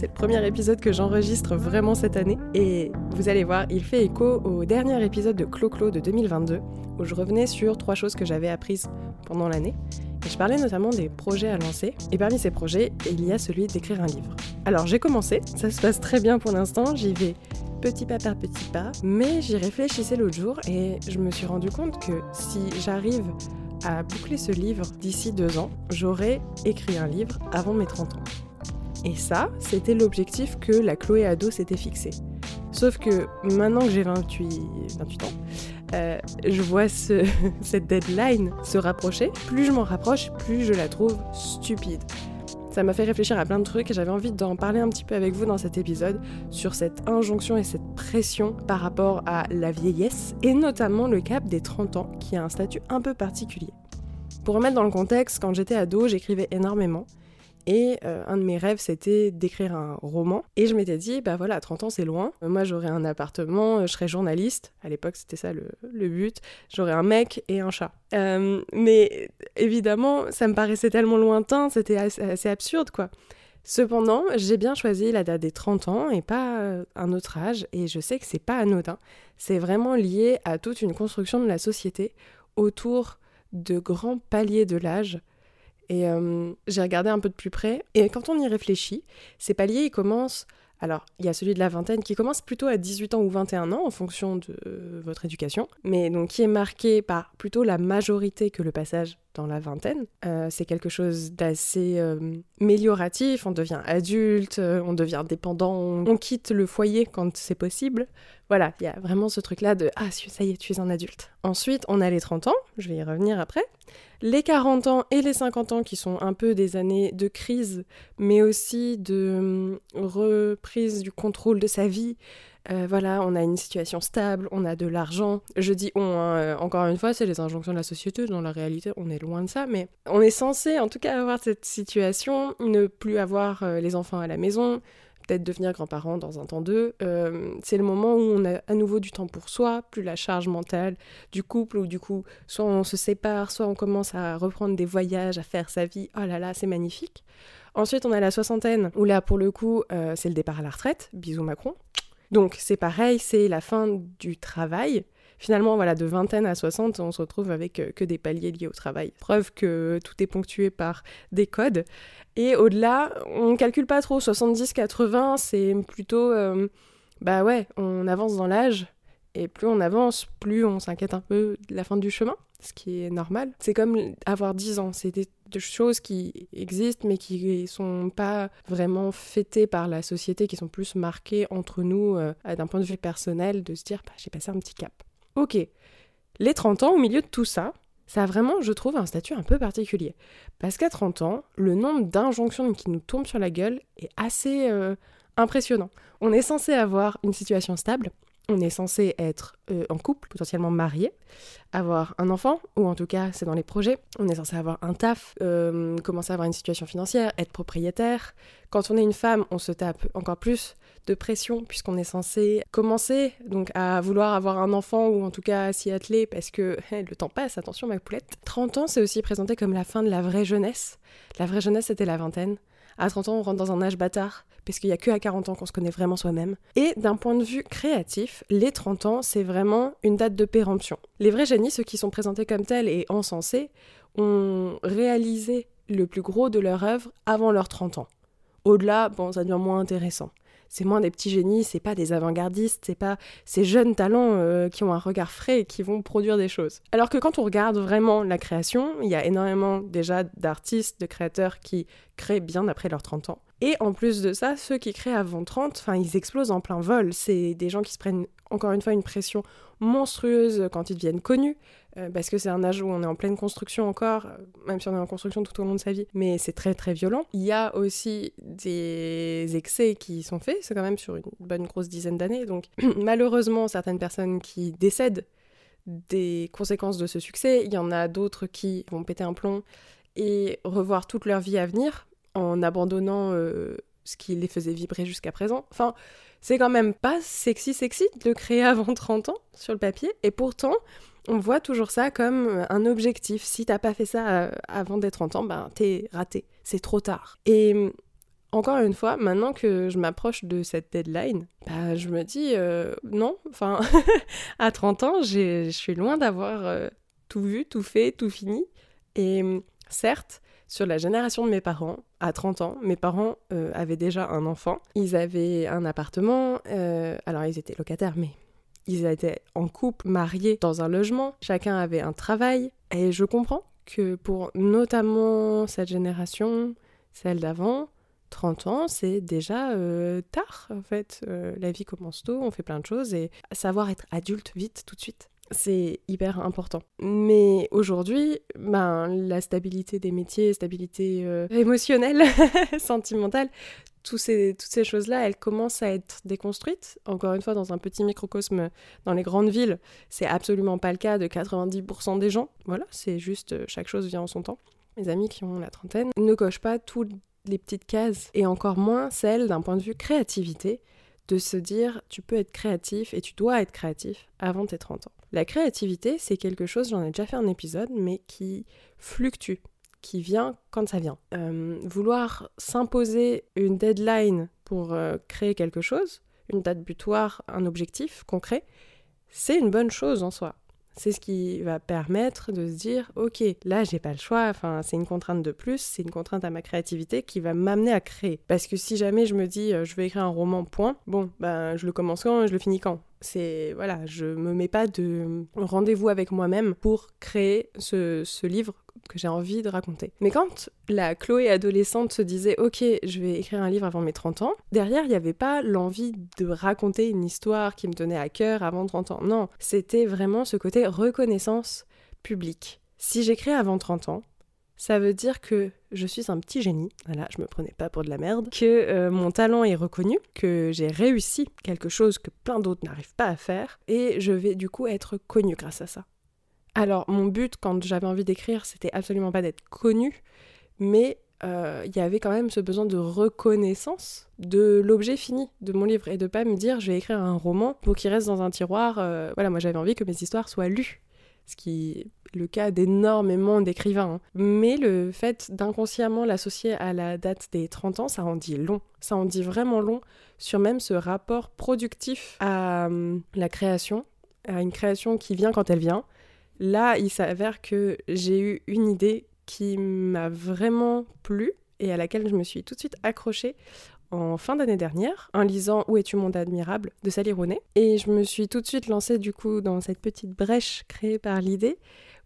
c'est le premier épisode que j'enregistre vraiment cette année. Et vous allez voir, il fait écho au dernier épisode de Clo-Clo de 2022, où je revenais sur trois choses que j'avais apprises pendant l'année. Et je parlais notamment des projets à lancer. Et parmi ces projets, il y a celui d'écrire un livre. Alors j'ai commencé, ça se passe très bien pour l'instant, j'y vais petit pas par petit pas, mais j'y réfléchissais l'autre jour et je me suis rendu compte que si j'arrive à boucler ce livre d'ici deux ans, j'aurai écrit un livre avant mes 30 ans. Et ça, c'était l'objectif que la Chloé Ado s'était fixé. Sauf que maintenant que j'ai 28, 28 ans, euh, je vois ce, cette deadline se rapprocher. Plus je m'en rapproche, plus je la trouve stupide. Ça m'a fait réfléchir à plein de trucs et j'avais envie d'en parler un petit peu avec vous dans cet épisode sur cette injonction et cette pression par rapport à la vieillesse et notamment le cap des 30 ans qui a un statut un peu particulier. Pour remettre dans le contexte, quand j'étais ado, j'écrivais énormément et euh, un de mes rêves, c'était d'écrire un roman. Et je m'étais dit, bah voilà, 30 ans, c'est loin. Moi, j'aurais un appartement, euh, je serais journaliste. À l'époque, c'était ça le, but. J'aurais un mec et un chat. Euh, mais évidemment, ça me paraissait tellement lointain, c'était assez, absurde, quoi. Cependant, j'ai bien choisi la date des 30 ans et pas un autre âge. Et je sais que c'est pas anodin. C'est vraiment lié à toute une construction de la société autour de grands paliers de l'âge et euh, j'ai regardé un peu de plus près. Et quand on y réfléchit, ces paliers, ils commencent. Alors, il y a celui de la vingtaine qui commence plutôt à 18 ans ou 21 ans en fonction de votre éducation, mais donc qui est marqué par plutôt la majorité que le passage dans la vingtaine. Euh, c'est quelque chose d'assez euh, mélioratif, on devient adulte, on devient dépendant, on quitte le foyer quand c'est possible. Voilà, il y a vraiment ce truc-là de Ah, ça y est, tu es un adulte. Ensuite, on a les 30 ans, je vais y revenir après les 40 ans et les 50 ans qui sont un peu des années de crise, mais aussi de hum, reprise du contrôle de sa vie. Euh, voilà, on a une situation stable, on a de l'argent. Je dis on, hein, euh, encore une fois, c'est les injonctions de la société. Dans la réalité, on est loin de ça, mais on est censé, en tout cas, avoir cette situation, ne plus avoir euh, les enfants à la maison, peut-être devenir grand-parent dans un temps d'eux. C'est le moment où on a à nouveau du temps pour soi, plus la charge mentale du couple, où du coup, soit on se sépare, soit on commence à reprendre des voyages, à faire sa vie. Oh là là, c'est magnifique. Ensuite, on a la soixantaine, où là, pour le coup, c'est le départ à la retraite. Bisous Macron. Donc, c'est pareil, c'est la fin du travail. Finalement, voilà, de vingtaine à 60, on se retrouve avec euh, que des paliers liés au travail. Preuve que tout est ponctué par des codes. Et au-delà, on calcule pas trop. 70-80, c'est plutôt. Euh, bah ouais, on avance dans l'âge. Et plus on avance, plus on s'inquiète un peu de la fin du chemin, ce qui est normal. C'est comme avoir 10 ans. C'est des, choses qui existent, mais qui sont pas vraiment fêtées par la société, qui sont plus marquées entre nous euh, d'un point de vue personnel, de se dire bah, j'ai passé un petit cap. Ok. Les 30 ans, au milieu de tout ça, ça a vraiment, je trouve, un statut un peu particulier. Parce qu'à 30 ans, le nombre d'injonctions qui nous tombent sur la gueule est assez euh, impressionnant. On est censé avoir une situation stable, on est censé être euh, en couple, potentiellement marié, avoir un enfant, ou en tout cas c'est dans les projets, on est censé avoir un taf, euh, commencer à avoir une situation financière, être propriétaire. Quand on est une femme, on se tape encore plus de pression puisqu'on est censé commencer donc à vouloir avoir un enfant ou en tout cas à s'y atteler parce que le temps passe, attention ma poulette. 30 ans c'est aussi présenté comme la fin de la vraie jeunesse. La vraie jeunesse c'était la vingtaine. À 30 ans on rentre dans un âge bâtard parce qu'il n'y a que à 40 ans qu'on se connaît vraiment soi-même. Et d'un point de vue créatif, les 30 ans c'est vraiment une date de péremption. Les vrais génies, ceux qui sont présentés comme tels et encensés, ont réalisé le plus gros de leur œuvre avant leurs 30 ans. Au-delà, bon, ça devient moins intéressant c'est moins des petits génies, c'est pas des avant-gardistes, c'est pas ces jeunes talents euh, qui ont un regard frais et qui vont produire des choses. Alors que quand on regarde vraiment la création, il y a énormément déjà d'artistes, de créateurs qui créent bien après leurs 30 ans. Et en plus de ça, ceux qui créent avant 30, enfin, ils explosent en plein vol. C'est des gens qui se prennent encore une fois une pression monstrueuse quand ils deviennent connus. Euh, parce que c'est un âge où on est en pleine construction encore, euh, même si on est en construction tout au long de sa vie, mais c'est très très violent. Il y a aussi des excès qui sont faits, c'est quand même sur une bonne grosse dizaine d'années, donc malheureusement certaines personnes qui décèdent des conséquences de ce succès, il y en a d'autres qui vont péter un plomb et revoir toute leur vie à venir en abandonnant euh, ce qui les faisait vibrer jusqu'à présent. Enfin, c'est quand même pas sexy sexy de créer avant 30 ans sur le papier, et pourtant, on voit toujours ça comme euh, un objectif. Si t'as pas fait ça euh, avant d'être 30 ans, ben t'es raté. C'est trop tard. Et encore une fois, maintenant que je m'approche de cette deadline, bah, je me dis non, enfin, à 30 ans, je suis loin d'avoir tout vu, tout fait, tout fini. Et certes, sur la génération de mes parents, à 30 ans, mes parents euh, avaient déjà un enfant. Ils avaient un appartement, alors ils étaient locataires, mais ils étaient en couple, mariés dans un logement, chacun avait un travail. Et je comprends que pour notamment cette génération, celle d'avant, 30 ans, c'est déjà euh, tard en fait. Euh, la vie commence tôt, on fait plein de choses et savoir être adulte vite, tout de suite, c'est hyper important. Mais aujourd'hui, ben, la stabilité des métiers, stabilité euh, émotionnelle, sentimentale, ces, toutes ces choses-là, elles commencent à être déconstruites. Encore une fois, dans un petit microcosme dans les grandes villes, c'est absolument pas le cas de 90% des gens. Voilà, c'est juste chaque chose vient en son temps. Mes amis qui ont la trentaine ne cochent pas tout les petites cases, et encore moins celles d'un point de vue créativité, de se dire tu peux être créatif et tu dois être créatif avant tes 30 ans. La créativité, c'est quelque chose, j'en ai déjà fait un épisode, mais qui fluctue, qui vient quand ça vient. Euh, vouloir s'imposer une deadline pour euh, créer quelque chose, une date butoir, un objectif concret, c'est une bonne chose en soi. C'est ce qui va permettre de se dire ok, là j'ai pas le choix, enfin c'est une contrainte de plus, c'est une contrainte à ma créativité qui va m'amener à créer. Parce que si jamais je me dis euh, je vais écrire un roman point, bon ben je le commence quand et je le finis quand? C'est voilà, je me mets pas de rendez-vous avec moi-même pour créer ce, ce livre que j'ai envie de raconter. Mais quand la Chloé adolescente se disait Ok, je vais écrire un livre avant mes 30 ans, derrière, il n'y avait pas l'envie de raconter une histoire qui me tenait à cœur avant 30 ans. Non, c'était vraiment ce côté reconnaissance publique. Si j'écris avant 30 ans, ça veut dire que je suis un petit génie, voilà, je me prenais pas pour de la merde, que euh, mon talent est reconnu, que j'ai réussi quelque chose que plein d'autres n'arrivent pas à faire, et je vais du coup être connue grâce à ça. Alors, mon but quand j'avais envie d'écrire, c'était absolument pas d'être connu, mais euh, il y avait quand même ce besoin de reconnaissance de l'objet fini de mon livre et de pas me dire je vais écrire un roman pour qu'il reste dans un tiroir. Euh, voilà, moi j'avais envie que mes histoires soient lues, ce qui le cas d'énormément d'écrivains. Hein. Mais le fait d'inconsciemment l'associer à la date des 30 ans, ça en dit long. Ça en dit vraiment long sur même ce rapport productif à hum, la création, à une création qui vient quand elle vient Là, il s'avère que j'ai eu une idée qui m'a vraiment plu et à laquelle je me suis tout de suite accrochée en fin d'année dernière en lisant Où es-tu monde admirable de Sally Rooney et je me suis tout de suite lancée du coup dans cette petite brèche créée par l'idée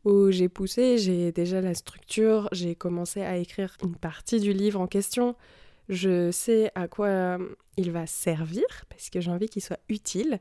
où j'ai poussé, j'ai déjà la structure, j'ai commencé à écrire une partie du livre en question. Je sais à quoi il va servir parce que j'ai envie qu'il soit utile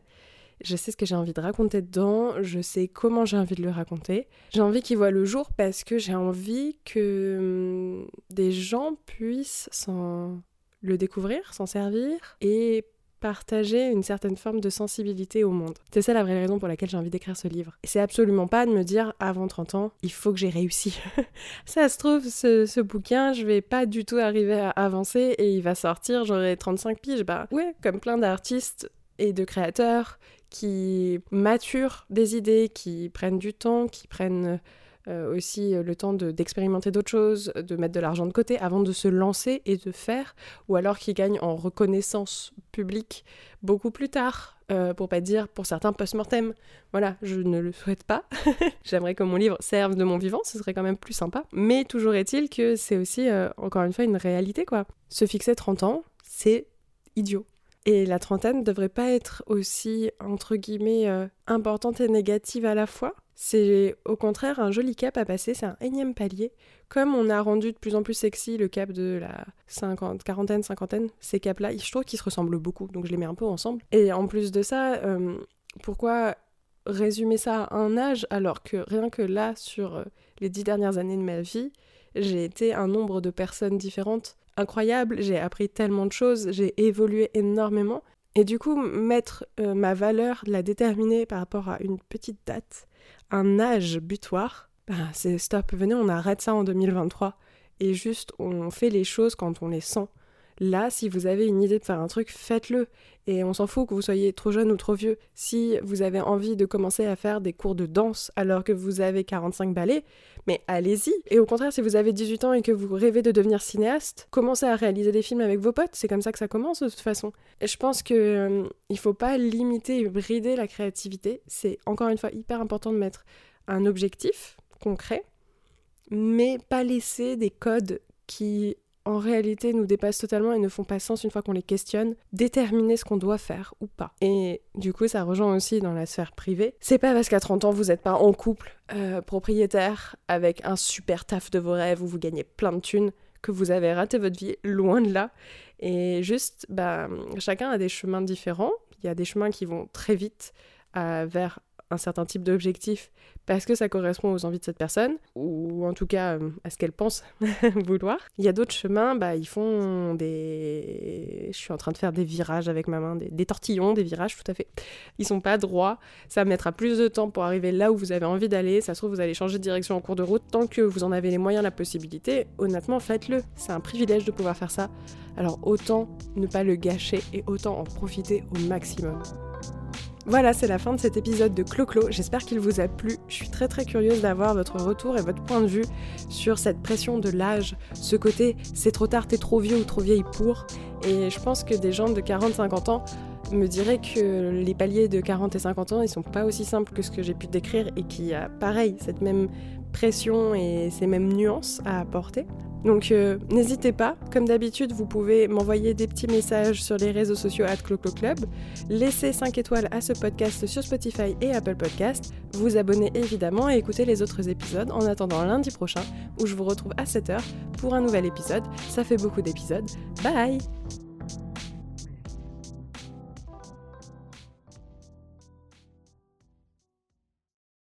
je sais ce que j'ai envie de raconter dedans, je sais comment j'ai envie de le raconter. J'ai envie qu'il voit le jour parce que j'ai envie que hum, des gens puissent s'en le découvrir, s'en servir et partager une certaine forme de sensibilité au monde. C'est ça la vraie raison pour laquelle j'ai envie d'écrire ce livre. C'est absolument pas de me dire avant 30 ans, il faut que j'ai réussi. ça se trouve, ce, ce, bouquin, je vais pas du tout arriver à avancer et il va sortir, j'aurai 35 piges. Bah ouais, comme plein d'artistes et de créateurs qui maturent des idées, qui prennent du temps, qui prennent euh, aussi le temps d'expérimenter d'autres choses, de mettre de l'argent de côté avant de se lancer et de faire, ou alors qui gagnent en reconnaissance publique beaucoup plus tard, euh, pour pas dire pour certains post-mortem. Voilà, je ne le souhaite pas. J'aimerais que mon livre serve de mon vivant, ce serait quand même plus sympa. Mais toujours est-il que c'est aussi, euh, encore une fois, une réalité, quoi. Se fixer 30 ans, c'est idiot. Et la trentaine ne devrait pas être aussi, entre guillemets, euh, importante et négative à la fois. C'est au contraire un joli cap à passer, c'est un énième palier. Comme on a rendu de plus en plus sexy le cap de la 50, quarantaine, cinquantaine, ces caps-là, je trouve qu'ils se ressemblent beaucoup, donc je les mets un peu ensemble. Et en plus de ça, euh, pourquoi résumer ça à un âge alors que rien que là, sur euh, les dix dernières années de ma vie, j'ai été un nombre de personnes différentes incroyable, j'ai appris tellement de choses, j'ai évolué énormément. Et du coup, mettre euh, ma valeur, la déterminer par rapport à une petite date, un âge butoir, bah, c'est stop, venez, on arrête ça en 2023. Et juste, on fait les choses quand on les sent. Là, si vous avez une idée de faire un truc, faites-le. Et on s'en fout que vous soyez trop jeune ou trop vieux. Si vous avez envie de commencer à faire des cours de danse alors que vous avez 45 ballets, mais allez-y. Et au contraire, si vous avez 18 ans et que vous rêvez de devenir cinéaste, commencez à réaliser des films avec vos potes. C'est comme ça que ça commence de toute façon. Et je pense que euh, il faut pas limiter et brider la créativité. C'est encore une fois hyper important de mettre un objectif concret, mais pas laisser des codes qui en réalité nous dépassent totalement et ne font pas sens une fois qu'on les questionne, déterminer ce qu'on doit faire ou pas. Et du coup, ça rejoint aussi dans la sphère privée. C'est pas parce qu'à 30 ans vous n'êtes pas en couple, euh, propriétaire, avec un super taf de vos rêves où vous gagnez plein de thunes, que vous avez raté votre vie, loin de là. Et juste, bah, chacun a des chemins différents. Il y a des chemins qui vont très vite euh, vers un certain type d'objectif parce que ça correspond aux envies de cette personne, ou en tout cas euh, à ce qu'elle pense vouloir. Il y a d'autres chemins, bah, ils font des... Je suis en train de faire des virages avec ma main, des, tortillons, des virages, tout à fait. Ils sont pas droits, ça mettra plus de temps pour arriver là où vous avez envie d'aller, ça se trouve vous allez changer de direction en cours de route, tant que vous en avez les moyens, la possibilité, honnêtement faites-le. C'est un privilège de pouvoir faire ça, alors autant ne pas le gâcher et autant en profiter au maximum. Voilà, c'est la fin de cet épisode de Clo-Clo. J'espère qu'il vous a plu. Je suis très très curieuse d'avoir votre retour et votre point de vue sur cette pression de l'âge, ce côté c'est trop tard, t'es trop vieux ou trop vieille pour. Et je pense que des gens de 40-50 ans me diraient que les paliers de 40 et 50 ans, ils sont pas aussi simples que ce que j'ai pu décrire et qu'il y a pareil, cette même pression et ces mêmes nuances à apporter. Donc euh, n'hésitez pas, comme d'habitude, vous pouvez m'envoyer des petits messages sur les réseaux sociaux at Club, laisser 5 étoiles à ce podcast sur Spotify et Apple Podcast, vous abonner évidemment et écouter les autres épisodes en attendant lundi prochain où je vous retrouve à 7h pour un nouvel épisode. Ça fait beaucoup d'épisodes. Bye